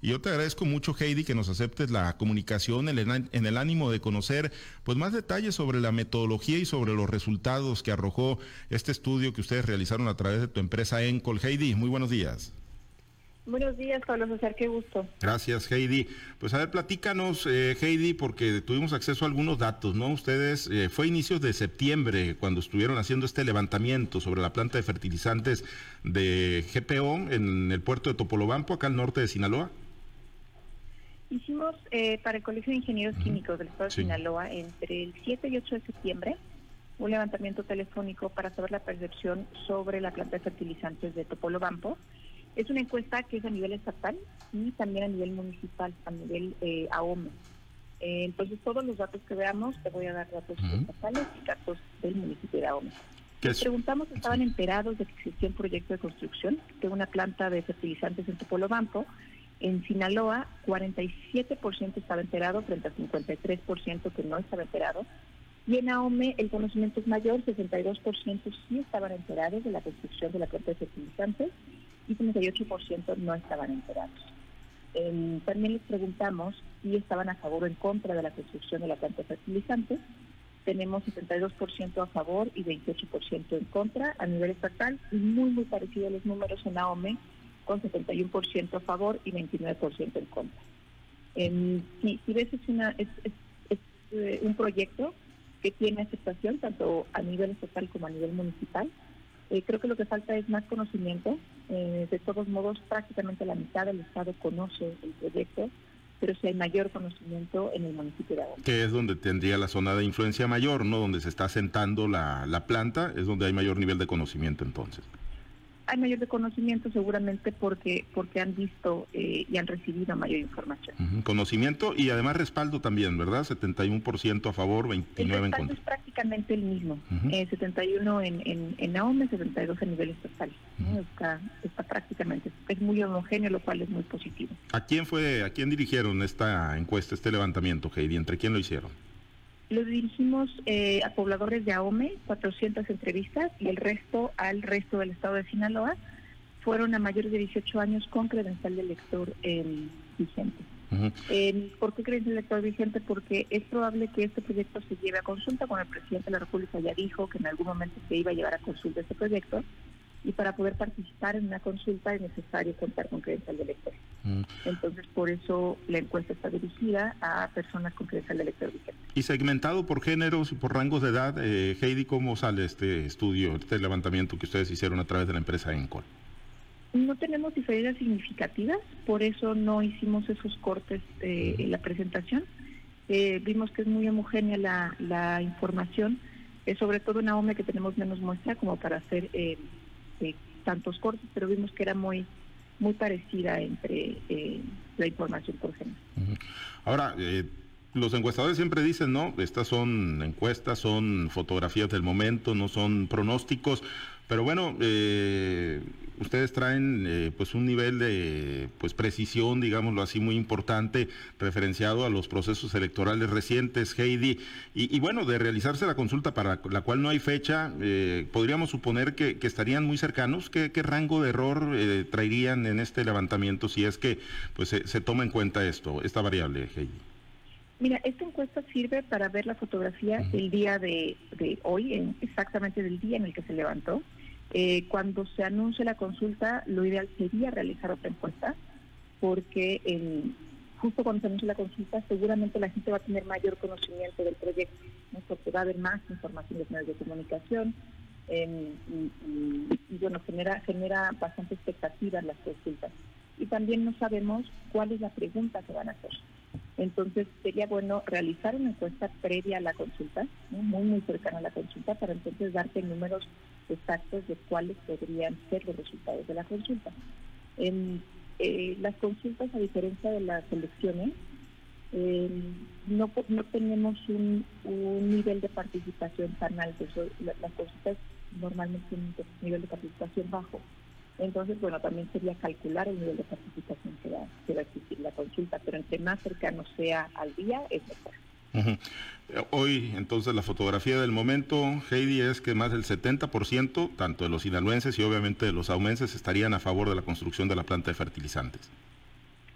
Y yo te agradezco mucho, Heidi, que nos aceptes la comunicación en el, ánimo de conocer pues más detalles sobre la metodología y sobre los resultados que arrojó este estudio que ustedes realizaron a través de tu empresa Encol. Heidi, muy buenos días. Buenos días, Pablo César, qué gusto. Gracias, Heidi. Pues a ver, platícanos, eh, Heidi, porque tuvimos acceso a algunos datos, ¿no? Ustedes, eh, fue inicios de septiembre cuando estuvieron haciendo este levantamiento sobre la planta de fertilizantes de GPO en el puerto de Topolobampo, acá al norte de Sinaloa. Hicimos eh, para el Colegio de Ingenieros Químicos del Estado de Sinaloa entre el 7 y 8 de septiembre un levantamiento telefónico para saber la percepción sobre la planta de fertilizantes de Topolobampo es una encuesta que es a nivel estatal y también a nivel municipal, a nivel eh, AOME. Eh, entonces, todos los datos que veamos, te voy a dar datos estatales y datos del municipio de AOME. Les preguntamos si estaban enterados de que existía un proyecto de construcción de una planta de fertilizantes en Topolobampo. En Sinaloa, 47% estaba enterado frente a 53% que no estaba enterado. Y en AOME el conocimiento es mayor, 62% sí estaban enterados de la construcción de la planta de fertilizantes y 38% no estaban enterados. también les preguntamos si estaban a favor o en contra de la construcción de la planta fertilizante. Tenemos 72% a favor y 28% en contra a nivel estatal y muy, muy parecidos los números en AOME con 71% a favor y 29% en contra. si, ves, es, una, es, eh, un proyecto que tiene aceptación tanto a nivel estatal como a nivel municipal. Eh, creo que lo que falta es más conocimiento. Eh, de todos modos, prácticamente la mitad del Estado conoce el proyecto, pero si hay mayor conocimiento en el municipio de Agua. Que es donde tendría la zona de influencia mayor, ¿no? Donde se está asentando la, la planta, es donde hay mayor nivel de conocimiento entonces hay mayor conocimiento seguramente porque porque han visto eh, y han recibido mayor información. Conocimiento y además respaldo también, ¿verdad? 71% a favor, 29 en contra. es prácticamente el mismo, 71 eh, en, en, en AOME, 72 a nivel estatal. está, está prácticamente, es muy homogéneo, lo cual es muy positivo. ¿A quién fue, a quién dirigieron esta encuesta, este levantamiento, Heidi? ¿Entre quién lo hicieron? Lo dirigimos eh, a pobladores de AOME, 400 entrevistas, y el resto al resto del estado de Sinaloa. Fueron a mayores de 18 años con credencial de elector eh, vigente. ¿Por qué credencial de elector vigente? Porque es probable que este proyecto se lleve a consulta, con el presidente de la República ya dijo que en algún momento se iba a llevar a consulta este proyecto, y para poder participar en una consulta es necesario contar con credencial de elector. Mm. Entonces, por eso la encuesta está dirigida a personas con credencial de elector vigente. ¿Y segmentado por géneros y por rangos de edad? Eh, Heidi, ¿cómo sale este estudio, este levantamiento que ustedes hicieron a través de la empresa Encol? No tenemos diferencias significativas, por eso no hicimos esos cortes eh, en la presentación. Eh, vimos que es muy homogénea la, la información, eh, sobre todo en AOME que tenemos menos muestra como para hacer tantos cortes, pero vimos que era muy muy parecida entre eh, la información por género. Ahora, eh, los encuestadores siempre dicen, no, estas son encuestas, son fotografías del momento, no son pronósticos. Pero bueno, eh, ustedes traen eh, pues un nivel de pues precisión, digámoslo así, muy importante referenciado a los procesos electorales recientes, Heidi, y, bueno, de realizarse la consulta para la cual no hay fecha, eh, podríamos suponer que, estarían muy cercanos. ¿Qué, rango de error traerían en este levantamiento si es que pues se, toma en cuenta esto, esta variable, Heidi? Mira, esta encuesta sirve para ver la fotografía del día de, de hoy, exactamente del día en el que se levantó. Eh, cuando se anuncie la consulta, lo ideal sería realizar otra encuesta, porque justo cuando se anuncie la consulta, seguramente la gente va a tener mayor conocimiento del proyecto, porque va a haber más información de medios de comunicación, y, bueno, genera, genera bastante expectativa en las consultas. Y también no sabemos cuál es la pregunta que van a hacer. Entonces sería bueno realizar una encuesta previa a la consulta, muy muy cercana a la consulta, para entonces darte números exactos de cuáles podrían ser los resultados de la consulta. En eh, las consultas, a diferencia de las elecciones, eh, no, no tenemos un, nivel de participación tan alto. las consultas normalmente tienen un nivel de participación bajo. Entonces, bueno, también sería calcular el nivel de participación que va, que va a existir la consulta, pero entre más cercano sea al día, es mejor. Hoy, entonces, la fotografía del momento, Heidi, es que más del 70%, tanto de los sinaloenses y obviamente de los aumenses, estarían a favor de la construcción de la planta de fertilizantes.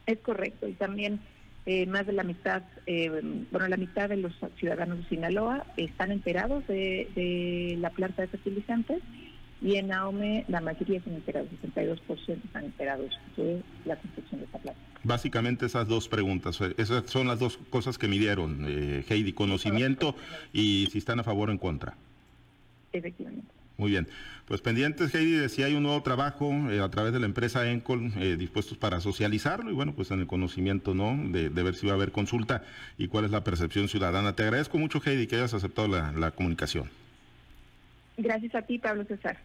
Es correcto, y también eh, más de la mitad, eh, bueno, la mitad de los ciudadanos de Sinaloa están enterados de, la planta de fertilizantes y en AOME la mayoría están enterados, 62% están enterados de la construcción de esta planta. Básicamente esas dos preguntas, eh, esas son las dos cosas que midieron, Heidi, conocimiento y si están a favor o en contra. Efectivamente. Muy bien. Pues pendientes, Heidi, de si hay un nuevo trabajo eh, a través de la empresa Encol eh, dispuestos para socializarlo y bueno, pues en el conocimiento, ¿no? De, ver si va a haber consulta y cuál es la percepción ciudadana. Te agradezco mucho, Heidi, que hayas aceptado la, la comunicación. Gracias a ti, Pablo César.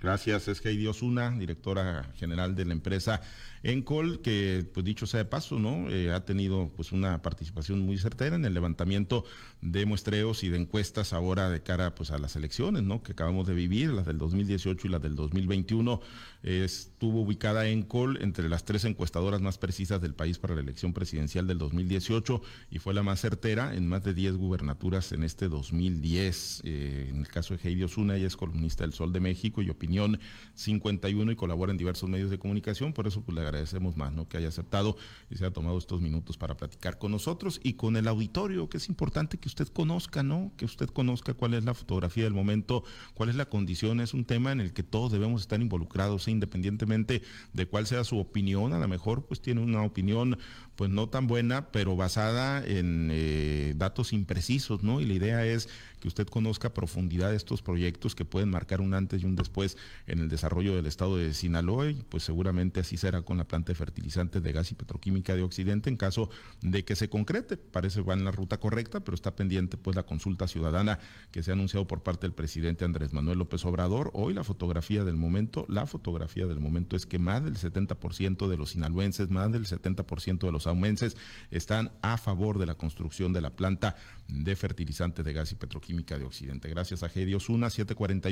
Gracias, es Heidi Osuna, directora general de la empresa Encol, que pues dicho sea de paso, ¿no? Eh, ha tenido pues una participación muy certera en el levantamiento de muestreos y de encuestas ahora de cara pues a las elecciones, ¿no? Que acabamos de vivir, las del 2018 y las del 2021. estuvo ubicada Encol entre las tres encuestadoras más precisas del país para la elección presidencial del 2018 y fue la más certera en más de 10 gubernaturas en este 2010. Eh, en el caso de Heidi Osuna, ella es columnista del Sol de México y opinión 51 y colabora en diversos medios de comunicación, por eso pues le agradecemos más, ¿no? Que haya aceptado y se haya tomado estos minutos para platicar con nosotros y con el auditorio, que es importante que usted conozca, ¿no? Que usted conozca cuál es la fotografía del momento, cuál es la condición, es un tema en el que todos debemos estar involucrados, independientemente de cuál sea su opinión, a lo mejor pues tiene una opinión pues no tan buena, pero basada en eh, datos imprecisos, ¿no? Y la idea es que usted conozca a profundidad estos proyectos que pueden marcar un antes y un después en el desarrollo del estado de Sinaloa y pues seguramente así será con la planta de fertilizantes de gas y petroquímica de Occidente en caso de que se concrete. Parece va en la ruta correcta, pero está pendiente pues la consulta ciudadana que se ha anunciado por parte del presidente Andrés Manuel López Obrador. Hoy la fotografía del momento, la fotografía del momento es que más del 70% de los sinaloenses, más del 70% de los aumenses están a favor de la construcción de la planta de fertilizantes de gas y petroquímica de Occidente. Gracias a Gedi Osuna, 740